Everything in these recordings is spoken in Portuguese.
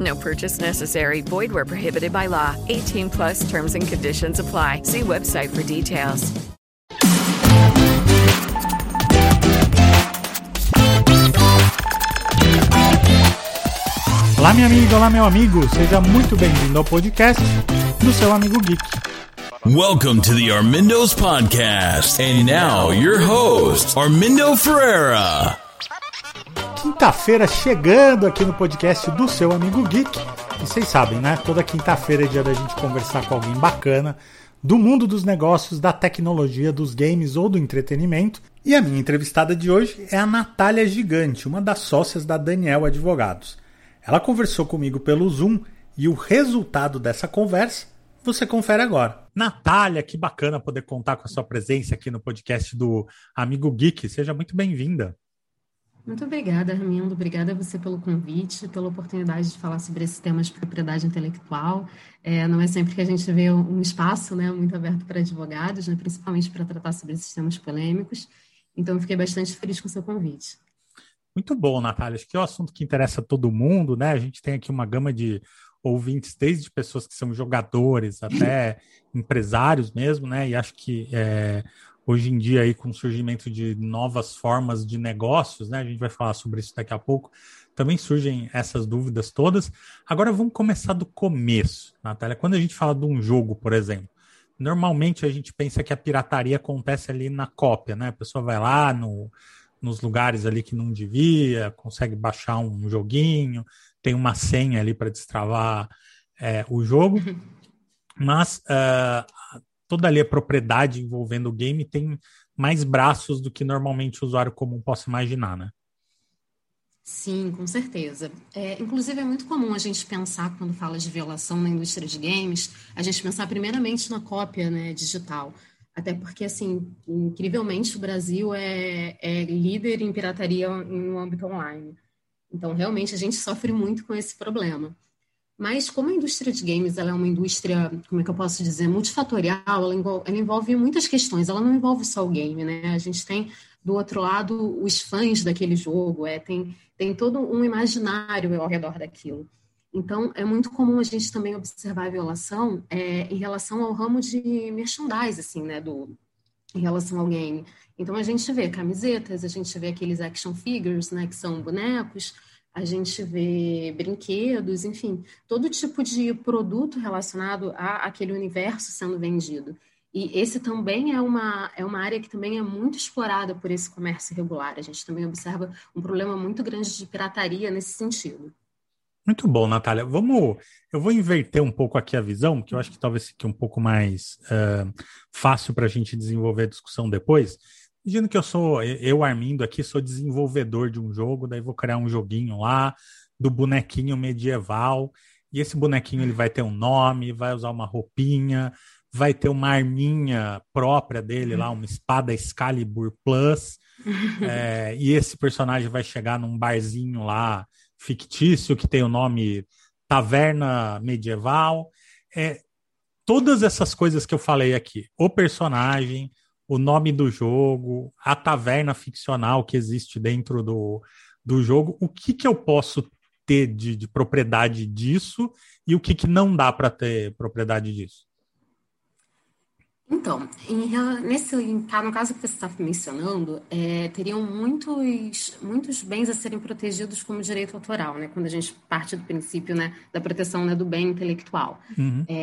No purchase necessary. Void where prohibited by law. 18 plus terms and conditions apply. See website for details. Olá, minha amiga, olá, meu amigo. Seja muito bem-vindo ao podcast do seu amigo Geek. Welcome to the Armindo's Podcast. And now, your host, Armindo Ferreira. Quinta-feira chegando aqui no podcast do seu amigo Geek. E vocês sabem, né? Toda quinta-feira é dia da gente conversar com alguém bacana do mundo dos negócios, da tecnologia, dos games ou do entretenimento. E a minha entrevistada de hoje é a Natália Gigante, uma das sócias da Daniel Advogados. Ela conversou comigo pelo Zoom e o resultado dessa conversa você confere agora. Natália, que bacana poder contar com a sua presença aqui no podcast do Amigo Geek. Seja muito bem-vinda. Muito obrigada, Armindo. Obrigada a você pelo convite, pela oportunidade de falar sobre esse tema de propriedade intelectual. É, não é sempre que a gente vê um espaço né, muito aberto para advogados, né, principalmente para tratar sobre esses temas polêmicos. Então, fiquei bastante feliz com o seu convite. Muito bom, Natália. Acho que é um assunto que interessa a todo mundo, né? A gente tem aqui uma gama de ouvintes, desde pessoas que são jogadores até empresários mesmo, né? E acho que é, hoje em dia, aí, com o surgimento de novas formas de negócios, né? A gente vai falar sobre isso daqui a pouco. Também surgem essas dúvidas todas. Agora vamos começar do começo, Natália. Quando a gente fala de um jogo, por exemplo, normalmente a gente pensa que a pirataria acontece ali na cópia, né? A pessoa vai lá no, nos lugares ali que não devia, consegue baixar um joguinho, tem uma senha ali para destravar é, o jogo. Mas uh, toda ali a propriedade envolvendo o game tem mais braços do que normalmente o usuário comum possa imaginar, né? Sim, com certeza. É, inclusive, é muito comum a gente pensar, quando fala de violação na indústria de games, a gente pensar primeiramente na cópia né, digital. Até porque, assim, incrivelmente, o Brasil é, é líder em pirataria no âmbito online. Então, realmente, a gente sofre muito com esse problema. Mas como a indústria de games ela é uma indústria, como é que eu posso dizer, multifatorial, ela envolve, ela envolve muitas questões, ela não envolve só o game, né? A gente tem do outro lado os fãs daquele jogo, é, tem, tem todo um imaginário ao redor daquilo. Então, é muito comum a gente também observar a violação é, em relação ao ramo de merchandise, assim, né, do, em relação ao game. Então, a gente vê camisetas, a gente vê aqueles action figures, né, que são bonecos, a gente vê brinquedos, enfim, todo tipo de produto relacionado a aquele universo sendo vendido. E esse também é uma, é uma área que também é muito explorada por esse comércio irregular. A gente também observa um problema muito grande de pirataria nesse sentido. Muito bom, Natália. Vamos. Eu vou inverter um pouco aqui a visão, que eu acho que talvez fique um pouco mais uh, fácil para a gente desenvolver a discussão depois. Imagina que eu sou, eu, Armindo, aqui, sou desenvolvedor de um jogo, daí vou criar um joguinho lá do bonequinho medieval. E esse bonequinho ele vai ter um nome, vai usar uma roupinha, vai ter uma arminha própria dele lá, uma espada Excalibur Plus. é, e esse personagem vai chegar num barzinho lá fictício que tem o nome Taverna Medieval. É, todas essas coisas que eu falei aqui, o personagem, o nome do jogo, a taverna ficcional que existe dentro do, do jogo, o que, que eu posso ter de, de propriedade disso e o que, que não dá para ter propriedade disso? Então, em, nesse, no caso que você está mencionando, é, teriam muitos, muitos bens a serem protegidos como direito autoral, né? Quando a gente parte do princípio né, da proteção né, do bem intelectual. Uhum. É,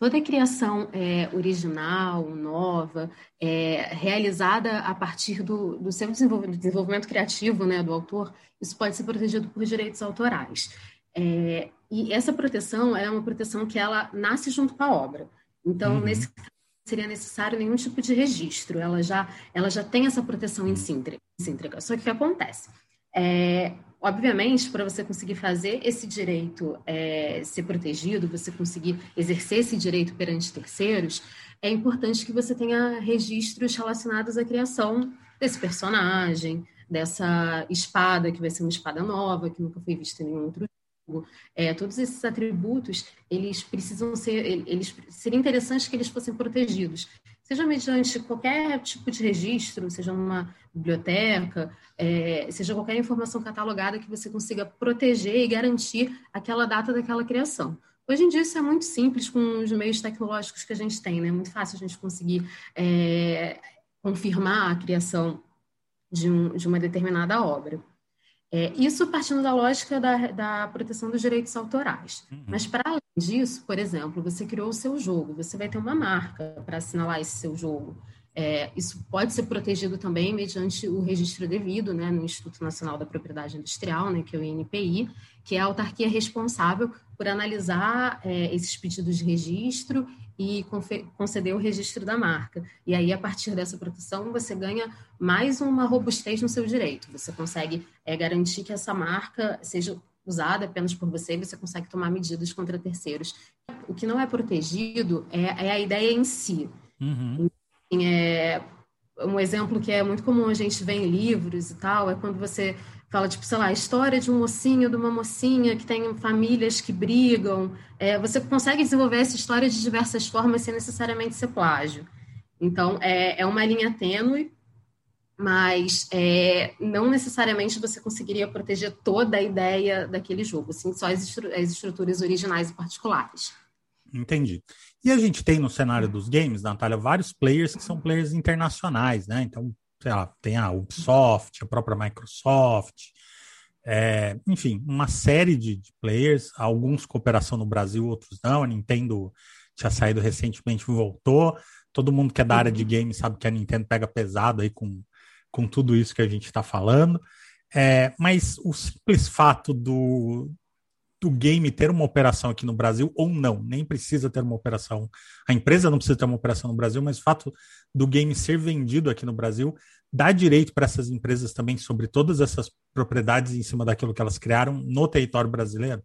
Toda criação é, original, nova, é, realizada a partir do, do seu desenvolvimento, desenvolvimento, criativo né, do autor, isso pode ser protegido por direitos autorais. É, e essa proteção é uma proteção que ela nasce junto com a obra. Então, uhum. nesse caso, seria necessário nenhum tipo de registro. Ela já, ela já tem essa proteção em síntegra. Só que o que acontece? É, Obviamente, para você conseguir fazer esse direito é, ser protegido, você conseguir exercer esse direito perante terceiros, é importante que você tenha registros relacionados à criação desse personagem, dessa espada, que vai ser uma espada nova, que nunca foi vista em nenhum outro jogo. É, todos esses atributos, eles precisam ser, eles seria interessante que eles fossem protegidos seja mediante qualquer tipo de registro, seja uma biblioteca, é, seja qualquer informação catalogada que você consiga proteger e garantir aquela data daquela criação. Hoje em dia isso é muito simples com os meios tecnológicos que a gente tem, né? É muito fácil a gente conseguir é, confirmar a criação de, um, de uma determinada obra. É, isso partindo da lógica da, da proteção dos direitos autorais. Uhum. Mas, para além disso, por exemplo, você criou o seu jogo, você vai ter uma marca para assinalar esse seu jogo. É, isso pode ser protegido também mediante o registro devido né, no Instituto Nacional da Propriedade Industrial, né, que é o INPI, que é a autarquia responsável por analisar é, esses pedidos de registro e conceder o registro da marca. E aí, a partir dessa proteção, você ganha mais uma robustez no seu direito. Você consegue é, garantir que essa marca seja usada apenas por você e você consegue tomar medidas contra terceiros. O que não é protegido é, é a ideia em si. Uhum. É, um exemplo que é muito comum a gente ver em livros e tal é quando você fala, tipo, sei lá, a história de um mocinho, de uma mocinha que tem famílias que brigam. É, você consegue desenvolver essa história de diversas formas sem necessariamente ser plágio. Então, é, é uma linha tênue, mas é, não necessariamente você conseguiria proteger toda a ideia daquele jogo, assim, só as, estru as estruturas originais e particulares. Entendi. E a gente tem no cenário dos games, Natália, vários players que são players internacionais, né? Então, sei lá, tem a Ubisoft, a própria Microsoft, é, enfim, uma série de, de, players, alguns cooperação no Brasil, outros não. A Nintendo tinha saído recentemente e voltou. Todo mundo que é da área de games sabe que a Nintendo pega pesado aí com, com tudo isso que a gente está falando. É, mas o simples fato do, do game ter uma operação aqui no Brasil ou não, nem precisa ter uma operação. A empresa não precisa ter uma operação no Brasil, mas o fato do game ser vendido aqui no Brasil dá direito para essas empresas também sobre todas essas propriedades em cima daquilo que elas criaram no território brasileiro?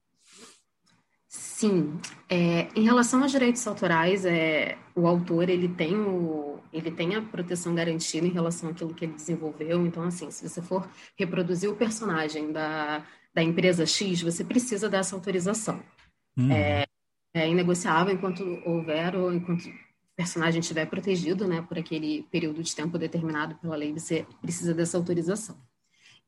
Sim, é, em relação aos direitos autorais, é, o autor ele tem o, ele tem a proteção garantida em relação àquilo que ele desenvolveu. Então, assim, se você for reproduzir o personagem da da empresa X, você precisa dessa autorização. Uhum. É, é inegociável enquanto houver ou enquanto o personagem estiver protegido, né, por aquele período de tempo determinado pela lei, você precisa dessa autorização.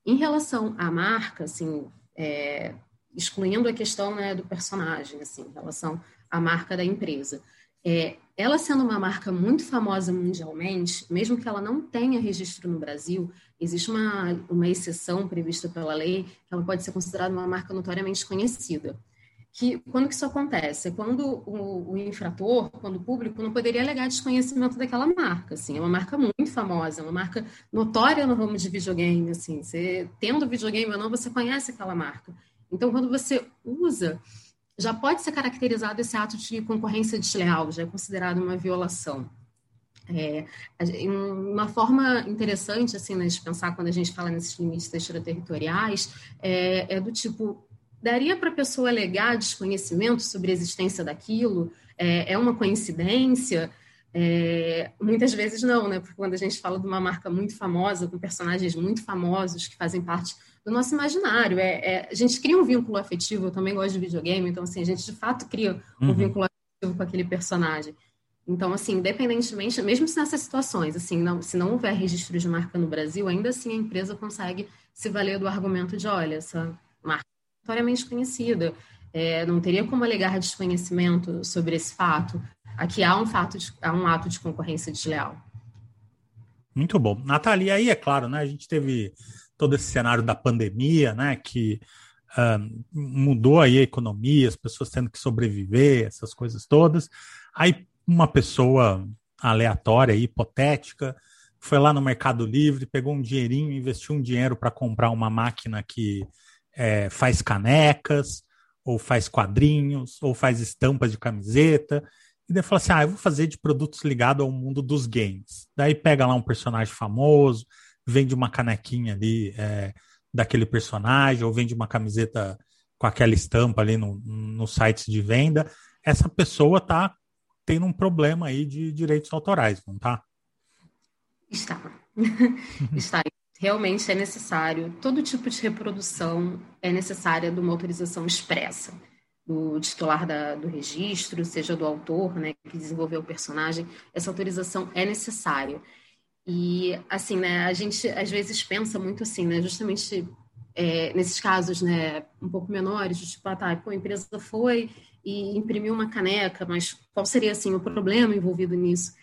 Em relação à marca, assim, é, excluindo a questão né, do personagem, assim, em relação à marca da empresa, é, ela sendo uma marca muito famosa mundialmente, mesmo que ela não tenha registro no Brasil, existe uma, uma exceção prevista pela lei, que ela pode ser considerada uma marca notoriamente conhecida. Que, quando que isso acontece? É quando o, o, infrator, quando o público, não poderia alegar desconhecimento daquela marca. Assim, é uma marca muito famosa, é uma marca notória no ramo de videogame. Assim, você, tendo videogame ou não, você conhece aquela marca. Então, quando você usa já pode ser caracterizado esse ato de concorrência desleal, já é considerado uma violação. É, uma forma interessante assim, né, de pensar quando a gente fala nesses limites extraterritoriais é, é do tipo, daria para a pessoa alegar desconhecimento sobre a existência daquilo? É, é uma coincidência? É, muitas vezes não, né? Porque quando a gente fala de uma marca muito famosa, com personagens muito famosos que fazem parte do nosso imaginário. É, é, a gente cria um vínculo afetivo, eu também gosto de videogame, então assim, a gente de fato cria um uhum. vínculo afetivo com aquele personagem. Então, assim, independentemente, mesmo se nessas situações, assim, não, se não houver registro de marca no Brasil, ainda assim a empresa consegue se valer do argumento de, olha, essa marca é notoriamente conhecida, é, não teria como alegar desconhecimento sobre esse fato. Aqui há um fato, de, há um ato de concorrência desleal. Muito bom. Natália, aí é claro, né? A gente teve todo esse cenário da pandemia, né? Que uh, mudou aí a economia, as pessoas tendo que sobreviver, essas coisas todas. Aí uma pessoa aleatória, hipotética, foi lá no Mercado Livre, pegou um dinheirinho, investiu um dinheiro para comprar uma máquina que é, faz canecas, ou faz quadrinhos, ou faz estampas de camiseta. E daí fala assim: ah, eu vou fazer de produtos ligados ao mundo dos games. Daí pega lá um personagem famoso, vende uma canequinha ali é, daquele personagem, ou vende uma camiseta com aquela estampa ali no, no site de venda. Essa pessoa tá tendo um problema aí de direitos autorais, não tá? Está. Está. Realmente é necessário, todo tipo de reprodução é necessária de uma autorização expressa do titular da, do registro, seja do autor, né, que desenvolveu o personagem, essa autorização é necessária. E, assim, né, a gente às vezes pensa muito assim, né, justamente é, nesses casos, né, um pouco menores, tipo, ah, tá, pô, a empresa foi e imprimiu uma caneca, mas qual seria, assim, o problema envolvido nisso?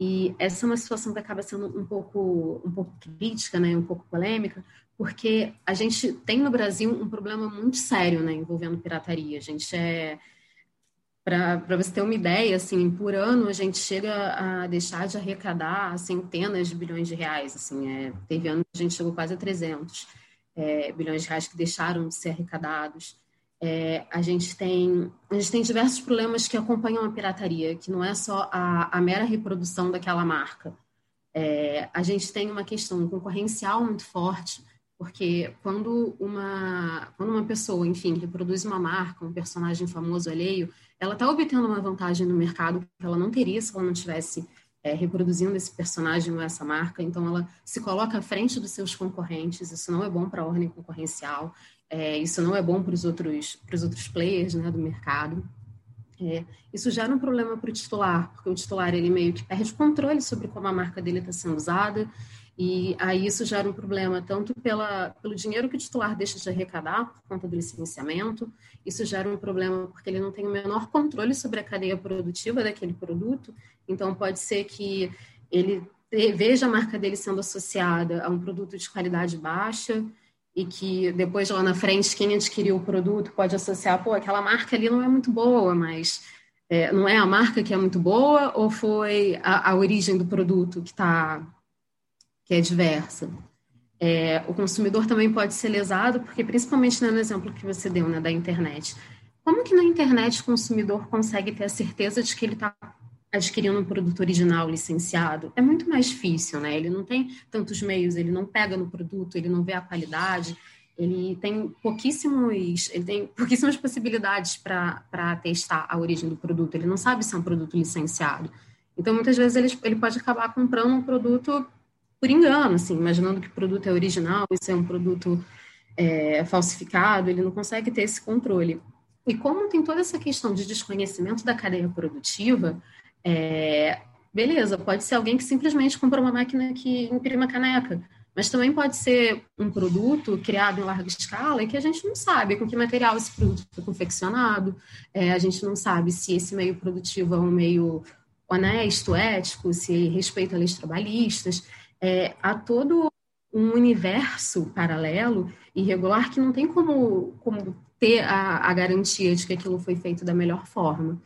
E essa é uma situação que acaba sendo um pouco, um pouco crítica, né, um pouco polêmica, porque a gente tem no Brasil um problema muito sério né, envolvendo pirataria. A gente é. Para você ter uma ideia, assim, por ano a gente chega a deixar de arrecadar centenas de bilhões de reais. Assim, é, teve ano que a gente chegou quase a 300 é, bilhões de reais que deixaram de ser arrecadados. É, a, gente tem, a gente tem diversos problemas que acompanham a pirataria, que não é só a, a mera reprodução daquela marca. É, a gente tem uma questão concorrencial muito forte, porque quando uma, quando uma pessoa, enfim, reproduz uma marca, um personagem famoso alheio, ela está obtendo uma vantagem no mercado que ela não teria se ela não tivesse é, reproduzindo esse personagem ou essa marca. Então, ela se coloca à frente dos seus concorrentes. Isso não é bom para a ordem concorrencial. É, isso não é bom para os outros, outros players né, do mercado. É, isso gera um problema para o titular, porque o titular ele meio que perde controle sobre como a marca dele está sendo usada, e aí isso gera um problema tanto pela, pelo dinheiro que o titular deixa de arrecadar por conta do licenciamento, isso gera um problema porque ele não tem o menor controle sobre a cadeia produtiva daquele produto, então pode ser que ele veja a marca dele sendo associada a um produto de qualidade baixa, e que depois lá na frente quem adquiriu o produto pode associar, pô, aquela marca ali não é muito boa, mas é, não é a marca que é muito boa ou foi a, a origem do produto que tá que é diversa? É, o consumidor também pode ser lesado, porque principalmente né, no exemplo que você deu né, da internet, como que na internet o consumidor consegue ter a certeza de que ele está adquirindo um produto original licenciado, é muito mais difícil, né? Ele não tem tantos meios, ele não pega no produto, ele não vê a qualidade, ele tem pouquíssimos, ele tem pouquíssimas possibilidades para testar a origem do produto, ele não sabe se é um produto licenciado. Então, muitas vezes, ele, ele pode acabar comprando um produto por engano, assim, imaginando que o produto é original, isso é um produto é, falsificado, ele não consegue ter esse controle. E como tem toda essa questão de desconhecimento da cadeia produtiva, é, beleza, pode ser alguém que simplesmente comprou uma máquina que imprime caneca, mas também pode ser um produto criado em larga escala e que a gente não sabe com que material esse produto foi confeccionado, é, a gente não sabe se esse meio produtivo é um meio honesto, ético, se respeita leis trabalhistas. É, há todo um universo paralelo e regular que não tem como, como ter a, a garantia de que aquilo foi feito da melhor forma.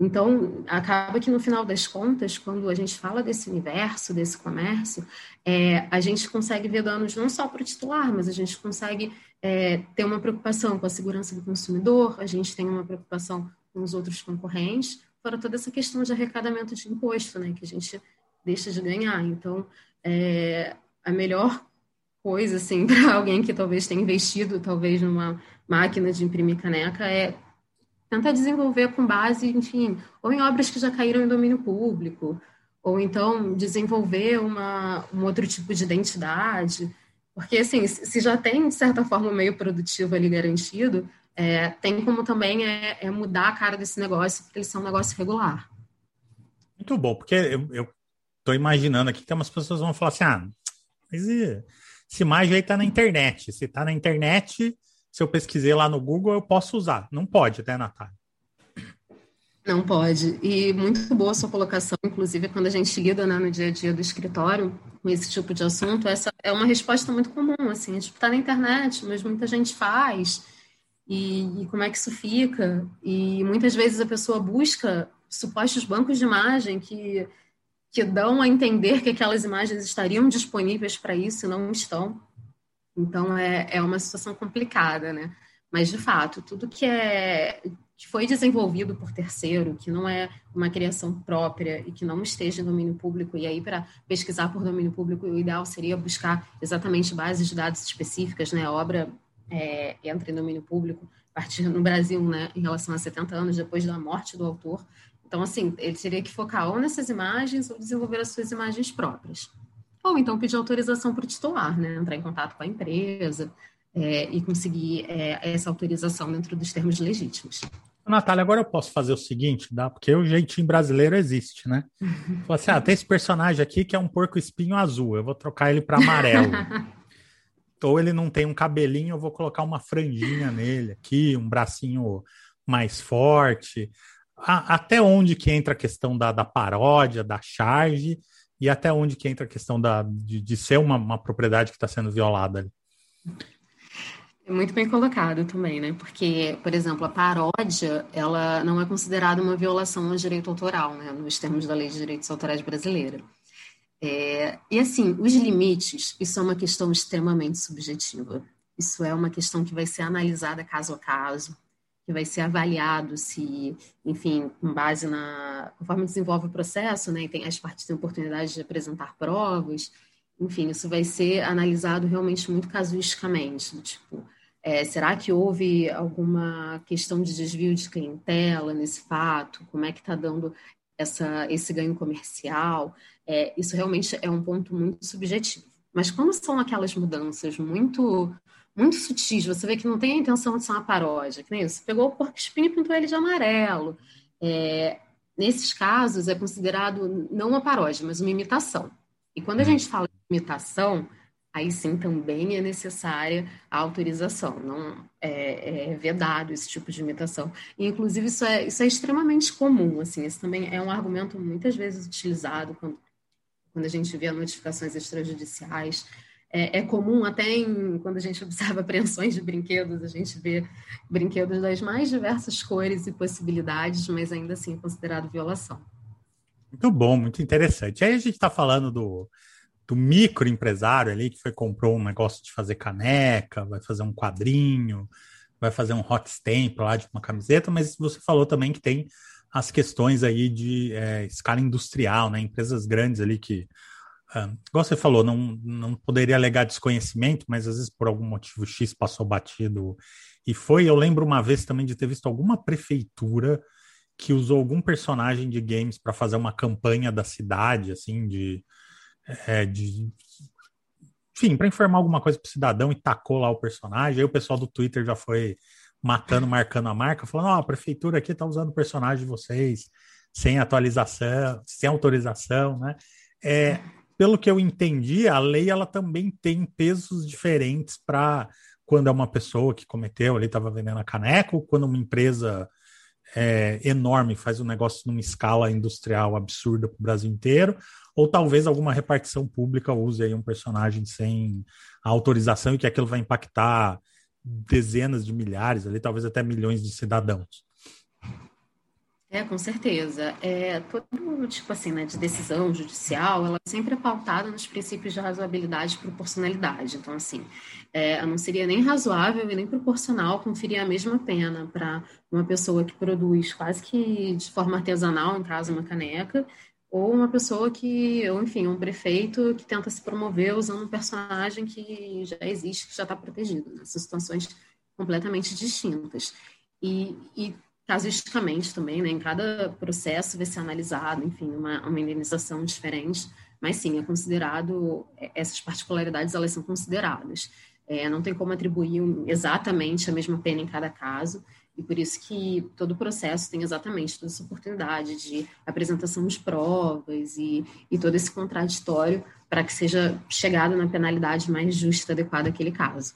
Então, acaba que no final das contas, quando a gente fala desse universo, desse comércio, é, a gente consegue ver danos não só para o titular, mas a gente consegue é, ter uma preocupação com a segurança do consumidor, a gente tem uma preocupação com os outros concorrentes, fora toda essa questão de arrecadamento de imposto, né, que a gente deixa de ganhar. Então, é, a melhor coisa, assim, para alguém que talvez tenha investido, talvez, numa máquina de imprimir caneca, é tentar desenvolver com base, enfim, ou em obras que já caíram em domínio público, ou então desenvolver uma, um outro tipo de identidade, porque, assim, se já tem, de certa forma, um meio produtivo ali garantido, é, tem como também é, é, mudar a cara desse negócio, porque ele é um negócio regular. Muito bom, porque eu estou imaginando aqui que umas pessoas vão falar assim, ah, mas esse imagem aí está na internet, se está na internet se eu pesquisei lá no Google, eu posso usar. Não pode, né, Natália? Não pode. E muito boa sua colocação, inclusive quando a gente lida né, no dia a dia do escritório com esse tipo de assunto, essa é uma resposta muito comum, assim, a gente está na internet, mas muita gente faz, e, e como é que isso fica. E muitas vezes a pessoa busca supostos bancos de imagem que, que dão a entender que aquelas imagens estariam disponíveis para isso e não estão. Então é, é uma situação complicada, né? Mas de fato, tudo que é que foi desenvolvido por terceiro, que não é uma criação própria e que não esteja em domínio público, e aí para pesquisar por domínio público, o ideal seria buscar exatamente bases de dados específicas, né? A obra é, entra em domínio público a partir no Brasil, né, em relação a 70 anos depois da morte do autor. Então, assim, ele teria que focar ou nessas imagens ou desenvolver as suas imagens próprias. Ou então pedir autorização para o titular, né? Entrar em contato com a empresa é, e conseguir é, essa autorização dentro dos termos legítimos. Natália, agora eu posso fazer o seguinte, dá? Porque o jeitinho brasileiro existe, né? Fala assim, ah, tem esse personagem aqui que é um porco espinho azul, eu vou trocar ele para amarelo. Ou ele não tem um cabelinho, eu vou colocar uma franjinha nele aqui, um bracinho mais forte. A, até onde que entra a questão da, da paródia, da charge, e até onde que entra a questão da, de, de ser uma, uma propriedade que está sendo violada ali? É muito bem colocado também, né? Porque, por exemplo, a paródia, ela não é considerada uma violação ao direito autoral, né? Nos termos da Lei de Direitos Autorais brasileira. É, e assim, os limites, isso é uma questão extremamente subjetiva. Isso é uma questão que vai ser analisada caso a caso, que vai ser avaliado se, enfim, com base na. Conforme desenvolve o processo, né, e tem, as partes têm oportunidade de apresentar provas, enfim, isso vai ser analisado realmente muito casuisticamente. Tipo, é, será que houve alguma questão de desvio de clientela nesse fato? Como é que está dando essa, esse ganho comercial? É, isso realmente é um ponto muito subjetivo. Mas quando são aquelas mudanças muito muito sutis, você vê que não tem a intenção de ser uma paródia, que nem isso. Pegou o porco espinho e pintou ele de amarelo. É, nesses casos é considerado não uma paródia, mas uma imitação. E quando a uhum. gente fala de imitação, aí sim também é necessária a autorização, não é, é, vedado esse tipo de imitação. E, inclusive, isso é, isso é extremamente comum, assim, esse também é um argumento muitas vezes utilizado quando, quando a gente vê notificações extrajudiciais. É, é comum até em, quando a gente observa apreensões de brinquedos, a gente vê brinquedos das mais diversas cores e possibilidades, mas ainda assim é considerado violação. Muito bom, muito interessante. Aí a gente está falando do, do microempresário ali que foi comprou um negócio de fazer caneca, vai fazer um quadrinho, vai fazer um hot stamp lá de uma camiseta, mas você falou também que tem as questões aí de é, escala industrial, né? Empresas grandes ali que, uh, igual você falou, não, não poderia alegar desconhecimento, mas às vezes por algum motivo X passou batido e foi. Eu lembro uma vez também de ter visto alguma prefeitura que usou algum personagem de games para fazer uma campanha da cidade, assim, de é, de enfim, para informar alguma coisa para o cidadão e tacou lá o personagem. Aí o pessoal do Twitter já foi matando, marcando a marca, falando: Ó, oh, a prefeitura aqui está usando o personagem de vocês sem atualização, sem autorização, né? É, pelo que eu entendi, a lei ela também tem pesos diferentes para quando é uma pessoa que cometeu ali, estava vendendo a caneca, ou quando uma empresa é, enorme faz um negócio numa escala industrial absurda para o Brasil inteiro, ou talvez alguma repartição pública use aí um personagem sem autorização e que aquilo vai impactar dezenas de milhares, ali talvez até milhões de cidadãos. É, com certeza. É, todo tipo assim, né, de decisão judicial, ela sempre é pautada nos princípios de razoabilidade e proporcionalidade. Então, assim, é, não seria nem razoável e nem proporcional conferir a mesma pena para uma pessoa que produz quase que de forma artesanal, em casa, uma caneca, ou uma pessoa que, ou enfim, um prefeito que tenta se promover usando um personagem que já existe, que já está protegido. Né? São situações completamente distintas. E, e casuisticamente também, né? Em cada processo vai ser analisado, enfim, uma, uma indenização diferente. Mas sim, é considerado, essas particularidades elas são consideradas. É, não tem como atribuir exatamente a mesma pena em cada caso, e por isso que todo o processo tem exatamente toda essa oportunidade de apresentação de provas e, e todo esse contraditório para que seja chegado na penalidade mais justa, adequada àquele caso.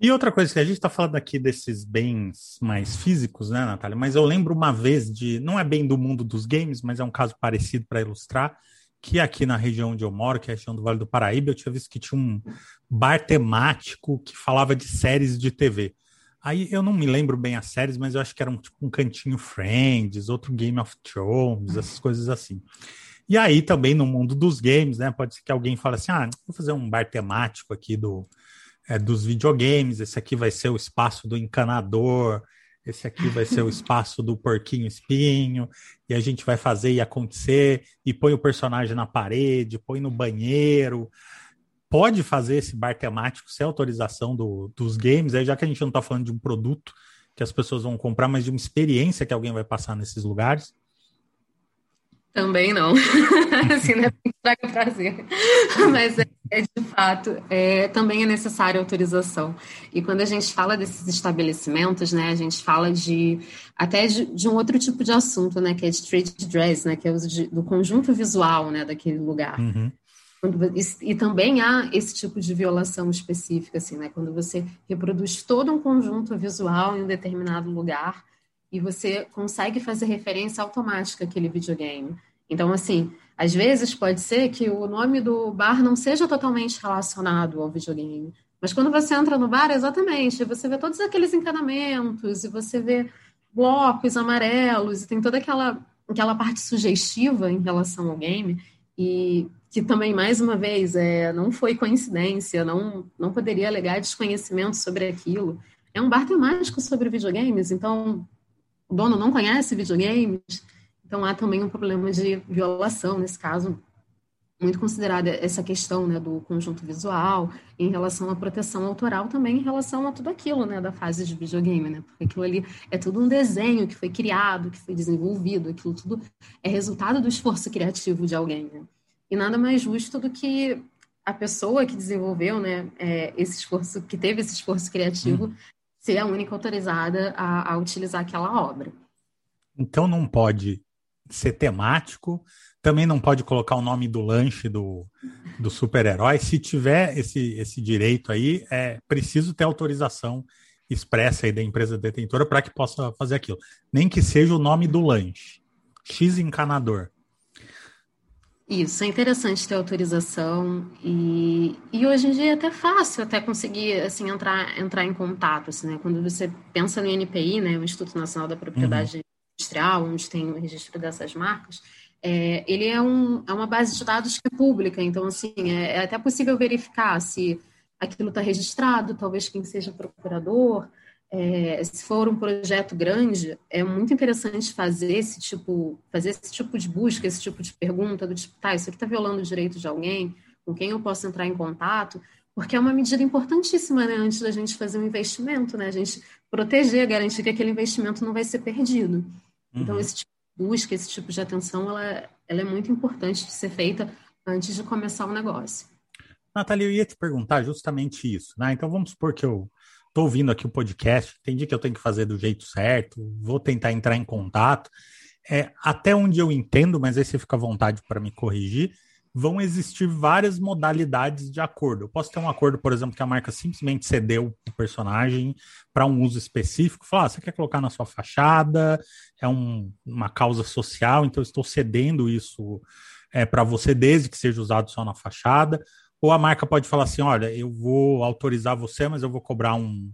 E outra coisa que a gente está falando aqui desses bens mais físicos, né, Natália? Mas eu lembro uma vez de, não é bem do mundo dos games, mas é um caso parecido para ilustrar, que aqui na região onde eu moro, que é a região do Vale do Paraíba, eu tinha visto que tinha um bar temático que falava de séries de TV. Aí eu não me lembro bem as séries, mas eu acho que era um, tipo, um cantinho Friends, outro Game of Thrones, essas coisas assim. E aí também no mundo dos games, né? Pode ser que alguém fale assim: ah, vou fazer um bar temático aqui do, é, dos videogames, esse aqui vai ser o espaço do encanador, esse aqui vai ser o espaço do porquinho espinho, e a gente vai fazer e acontecer, e põe o personagem na parede, põe no banheiro. Pode fazer esse bar temático sem autorização do, dos games, aí já que a gente não está falando de um produto que as pessoas vão comprar, mas de uma experiência que alguém vai passar nesses lugares. Também não. assim, não é traga prazer. Mas é, é, de fato, é, também é necessária autorização. E quando a gente fala desses estabelecimentos, né, a gente fala de até de, de um outro tipo de assunto, né, que é de trade dress, né, que é o de, do conjunto visual, né, daquele lugar. Uhum. E, e, também há esse tipo de violação específica, assim, né, quando você reproduz todo um conjunto visual em um determinado lugar e você consegue fazer referência automática àquele videogame. Então, assim, às vezes pode ser que o nome do bar não seja totalmente relacionado ao videogame. Mas quando você entra no bar, exatamente, você vê todos aqueles encanamentos, e você vê blocos amarelos, e tem toda aquela, aquela parte sugestiva em relação ao game, e que também, mais uma vez, é, não foi coincidência, não, não poderia alegar desconhecimento sobre aquilo. É um bar temático sobre videogames, então o dono não conhece videogames, então há também um problema de violação nesse caso, muito considerada essa questão né, do conjunto visual, em relação à proteção autoral também em relação a tudo aquilo né, da fase de videogame, né, porque aquilo ali é tudo um desenho que foi criado, que foi desenvolvido, aquilo tudo é resultado do esforço criativo de alguém. Né? E nada mais justo do que a pessoa que desenvolveu né, é, esse esforço, que teve esse esforço criativo, hum ser a única autorizada a, a utilizar aquela obra. Então não pode ser temático, também não pode colocar o nome do lanche do, do super-herói. Se tiver esse, esse direito aí, é preciso ter autorização expressa aí da empresa detentora para que possa fazer aquilo. Nem que seja o nome do lanche. X encanador. Isso, é interessante ter autorização e, e hoje em dia é até fácil até conseguir assim entrar, entrar em contato, assim, né? Quando você pensa no INPI, né, o Instituto Nacional da Propriedade. Industrial, onde tem o registro dessas marcas, é, ele é, um, é uma base de dados que é pública, então assim é, é até possível verificar se aquilo está registrado, talvez quem seja procurador, é, se for um projeto grande, é muito interessante fazer esse tipo, fazer esse tipo de busca, esse tipo de pergunta do tipo, tá, isso aqui está violando o direito de alguém, com quem eu posso entrar em contato, porque é uma medida importantíssima, né, antes da gente fazer um investimento, né, a gente proteger, garantir que aquele investimento não vai ser perdido. Então, uhum. Então, esse tipo de busca, esse tipo de atenção, ela, ela é muito importante de ser feita antes de começar o negócio. Natália, eu ia te perguntar justamente isso, né? Então, vamos supor que eu tô ouvindo aqui o podcast, entendi que eu tenho que fazer do jeito certo, vou tentar entrar em contato. É, até onde eu entendo, mas aí você fica à vontade para me corrigir, vão existir várias modalidades de acordo. Eu posso ter um acordo, por exemplo, que a marca simplesmente cedeu o personagem para um uso específico, falar, ah, você quer colocar na sua fachada, é um, uma causa social, então eu estou cedendo isso é, para você, desde que seja usado só na fachada. Ou a marca pode falar assim: olha, eu vou autorizar você, mas eu vou cobrar um,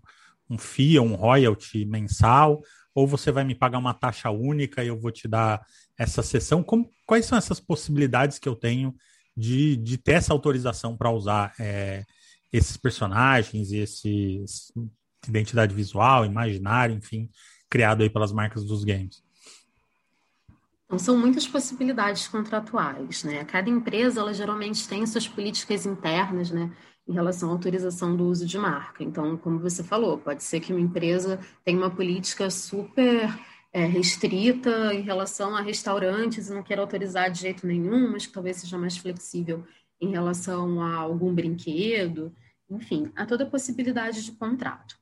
um FII, um royalty mensal, ou você vai me pagar uma taxa única e eu vou te dar essa sessão. Como, quais são essas possibilidades que eu tenho de, de ter essa autorização para usar é, esses personagens e esse identidade visual, imaginário, enfim, criado aí pelas marcas dos games? Então, são muitas possibilidades contratuais, né? Cada empresa, ela geralmente tem suas políticas internas, né? Em relação à autorização do uso de marca. Então, como você falou, pode ser que uma empresa tenha uma política super é, restrita em relação a restaurantes não queira autorizar de jeito nenhum, mas que talvez seja mais flexível em relação a algum brinquedo. Enfim, há toda a possibilidade de contrato.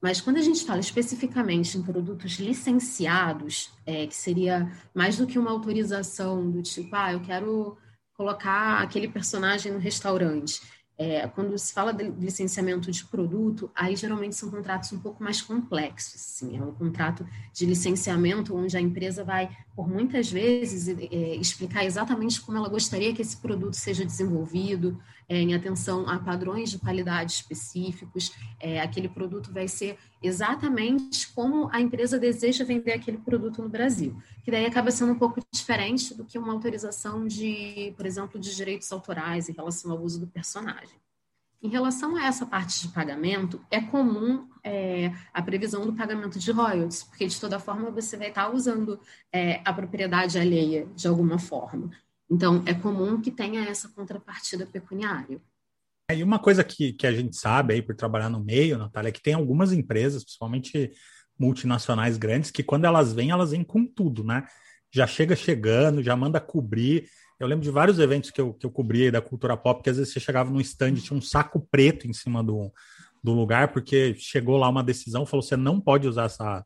Mas quando a gente fala especificamente em produtos licenciados, é, que seria mais do que uma autorização do tipo, ah, eu quero colocar aquele personagem no restaurante. É, quando se fala de licenciamento de produto, aí geralmente são contratos um pouco mais complexos. Assim, é um contrato de licenciamento onde a empresa vai, por muitas vezes, é, explicar exatamente como ela gostaria que esse produto seja desenvolvido, é, em atenção a padrões de qualidade específicos. É, aquele produto vai ser exatamente como a empresa deseja vender aquele produto no Brasil, que daí acaba sendo um pouco diferente do que uma autorização de, por exemplo, de direitos autorais em relação ao uso do personagem. Em relação a essa parte de pagamento, é comum é, a previsão do pagamento de royalties, porque de toda forma você vai estar usando é, a propriedade alheia de alguma forma. Então, é comum que tenha essa contrapartida pecuniária. E uma coisa que, que a gente sabe aí por trabalhar no meio, Natália, é que tem algumas empresas, principalmente multinacionais grandes, que quando elas vêm, elas vêm com tudo, né? Já chega chegando, já manda cobrir. Eu lembro de vários eventos que eu, que eu cobri da cultura pop, que às vezes você chegava no stand e tinha um saco preto em cima do, do lugar, porque chegou lá uma decisão, falou: você não pode usar essa,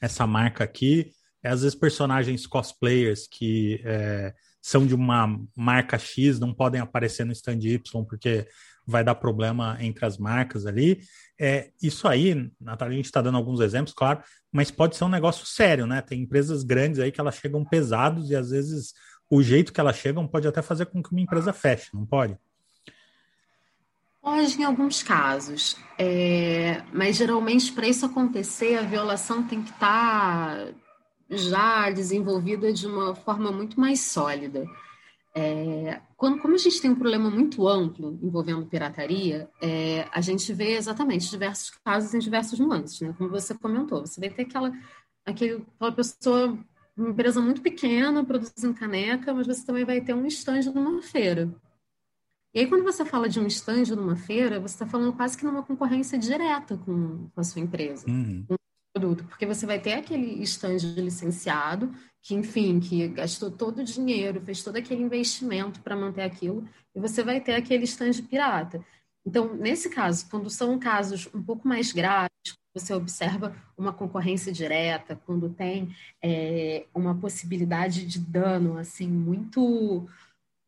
essa marca aqui. É, às vezes personagens cosplayers que é, são de uma marca X não podem aparecer no stand Y porque vai dar problema entre as marcas ali. É, isso aí, Natália, a gente está dando alguns exemplos, claro, mas pode ser um negócio sério, né? Tem empresas grandes aí que elas chegam pesados e às vezes o jeito que elas chegam pode até fazer com que uma empresa feche, não pode? Pode em alguns casos, é, mas geralmente para isso acontecer a violação tem que estar tá já desenvolvida de uma forma muito mais sólida. É, quando, como a gente tem um problema muito amplo envolvendo pirataria, é, a gente vê exatamente diversos casos em diversos nuances, né? Como você comentou, você vai ter aquela, aquele, aquela pessoa, uma empresa muito pequena produzindo caneca, mas você também vai ter um estande numa feira. E aí, quando você fala de um estande numa feira, você está falando quase que numa concorrência direta com, com a sua empresa, uhum. Produto, porque você vai ter aquele estande licenciado que, enfim, que gastou todo o dinheiro, fez todo aquele investimento para manter aquilo, e você vai ter aquele stand pirata. Então, nesse caso, quando são casos um pouco mais graves, você observa uma concorrência direta, quando tem é, uma possibilidade de dano assim muito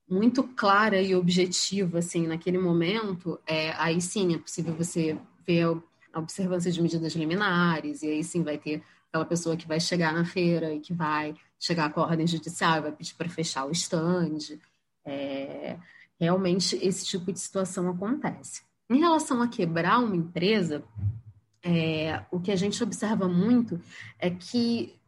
muito clara e objetiva assim naquele momento, é, aí sim é possível você ver a observância de medidas liminares e aí sim vai ter aquela pessoa que vai chegar na feira e que vai chegar com a ordem judicial, vai pedir para fechar o stand. É, realmente, esse tipo de situação acontece. Em relação a quebrar uma empresa, é, o que a gente observa muito é que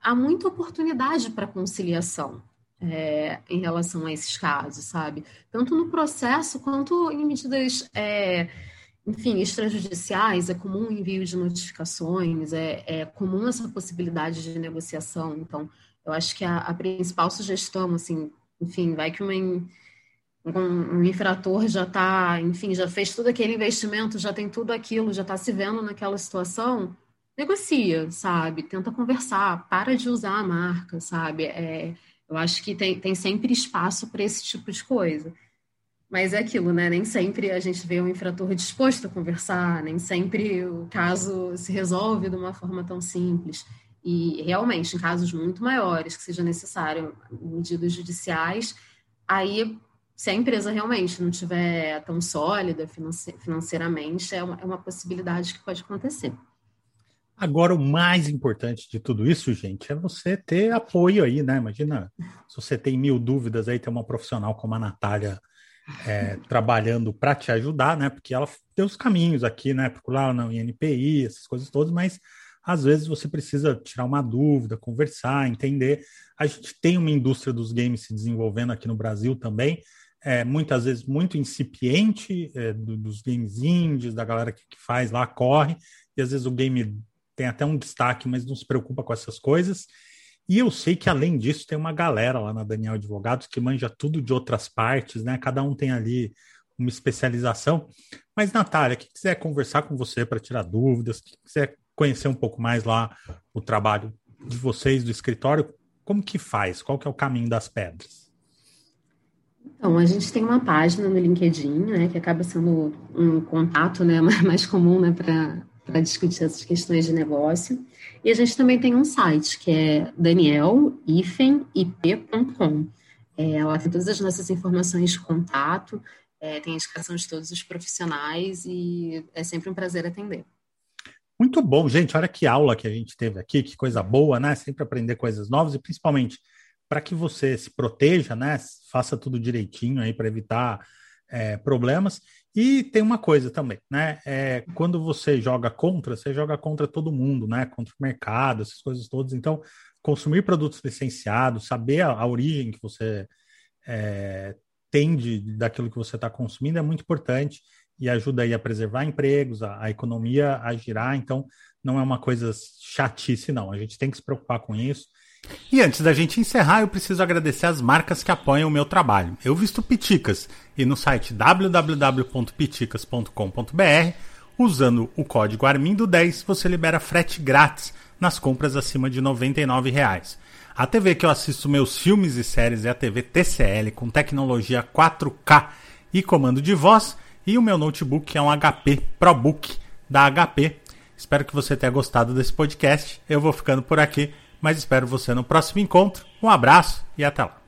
há muita oportunidade para conciliação. É, em relação a esses casos, sabe? Tanto no processo quanto em medidas é, enfim, extrajudiciais, é comum o envio de notificações, é, é, comum essa possibilidade de negociação. Então, eu acho que a, a principal sugestão, assim, enfim, vai que uma, um, um infrator já está, enfim, já fez todo aquele investimento, já tem tudo aquilo, já está se vendo naquela situação, negocia, sabe? Tenta conversar, para de usar a marca, sabe? É, eu acho que tem, tem sempre espaço para esse tipo de coisa. Mas é aquilo, né? Nem sempre a gente vê um infrator disposto a conversar, nem sempre o caso se resolve de uma forma tão simples. E realmente, em casos muito maiores, que seja necessário medidas judiciais, aí, se a empresa realmente não tiver tão sólida financeiramente, é uma, é uma possibilidade que pode acontecer. Agora, o mais importante de tudo isso, gente, é você ter apoio aí, né? Imagina, se você tem mil dúvidas aí, ter uma profissional como a Natália é, trabalhando para te ajudar, né? Porque ela tem os caminhos aqui, né? Procurar na INPI, essas coisas todas, mas às vezes você precisa tirar uma dúvida, conversar, entender. A gente tem uma indústria dos games se desenvolvendo aqui no Brasil também, é, muitas vezes muito incipiente, é, do, dos games indies, da galera que, que faz lá, corre, e às vezes o game tem até um destaque, mas não se preocupa com essas coisas. E eu sei que, além disso, tem uma galera lá na Daniel Advogados que manja tudo de outras partes, né? Cada um tem ali uma especialização. Mas, Natália, quem quiser conversar com você para tirar dúvidas, quem quiser conhecer um pouco mais lá o trabalho de vocês do escritório, como que faz? Qual que é o caminho das pedras? Então, a gente tem uma página no LinkedIn, né, que acaba sendo um contato né, mais comum né, para discutir essas questões de negócio. E a gente também tem um site que é danielifenip.com. É, lá tem todas as nossas informações de contato, é, tem a indicação de todos os profissionais e é sempre um prazer atender. Muito bom, gente. Olha que aula que a gente teve aqui, que coisa boa, né? Sempre aprender coisas novas e principalmente para que você se proteja, né? Faça tudo direitinho aí para evitar é, problemas. E tem uma coisa também, né? É, quando você joga contra, você joga contra todo mundo, né? Contra o mercado, essas coisas todas. Então, consumir produtos licenciados, saber a, a origem que você é, tem de, daquilo que você está consumindo é muito importante e ajuda aí a preservar empregos, a, a, economia a girar. Então, não é uma coisa chatice, não. A gente tem que se preocupar com isso. E antes da gente encerrar, eu preciso agradecer as marcas que apoiam o meu trabalho. Eu visto Piticas e no site www.piticas.com.br, usando o código Armindo10, você libera frete grátis nas compras acima de R$ 99,00. A TV que eu assisto meus filmes e séries é a TV TCL com tecnologia 4K e comando de voz, e o meu notebook é um HP ProBook da HP. Espero que você tenha gostado desse podcast. Eu vou ficando por aqui, mas espero você no próximo encontro. Um abraço e até lá.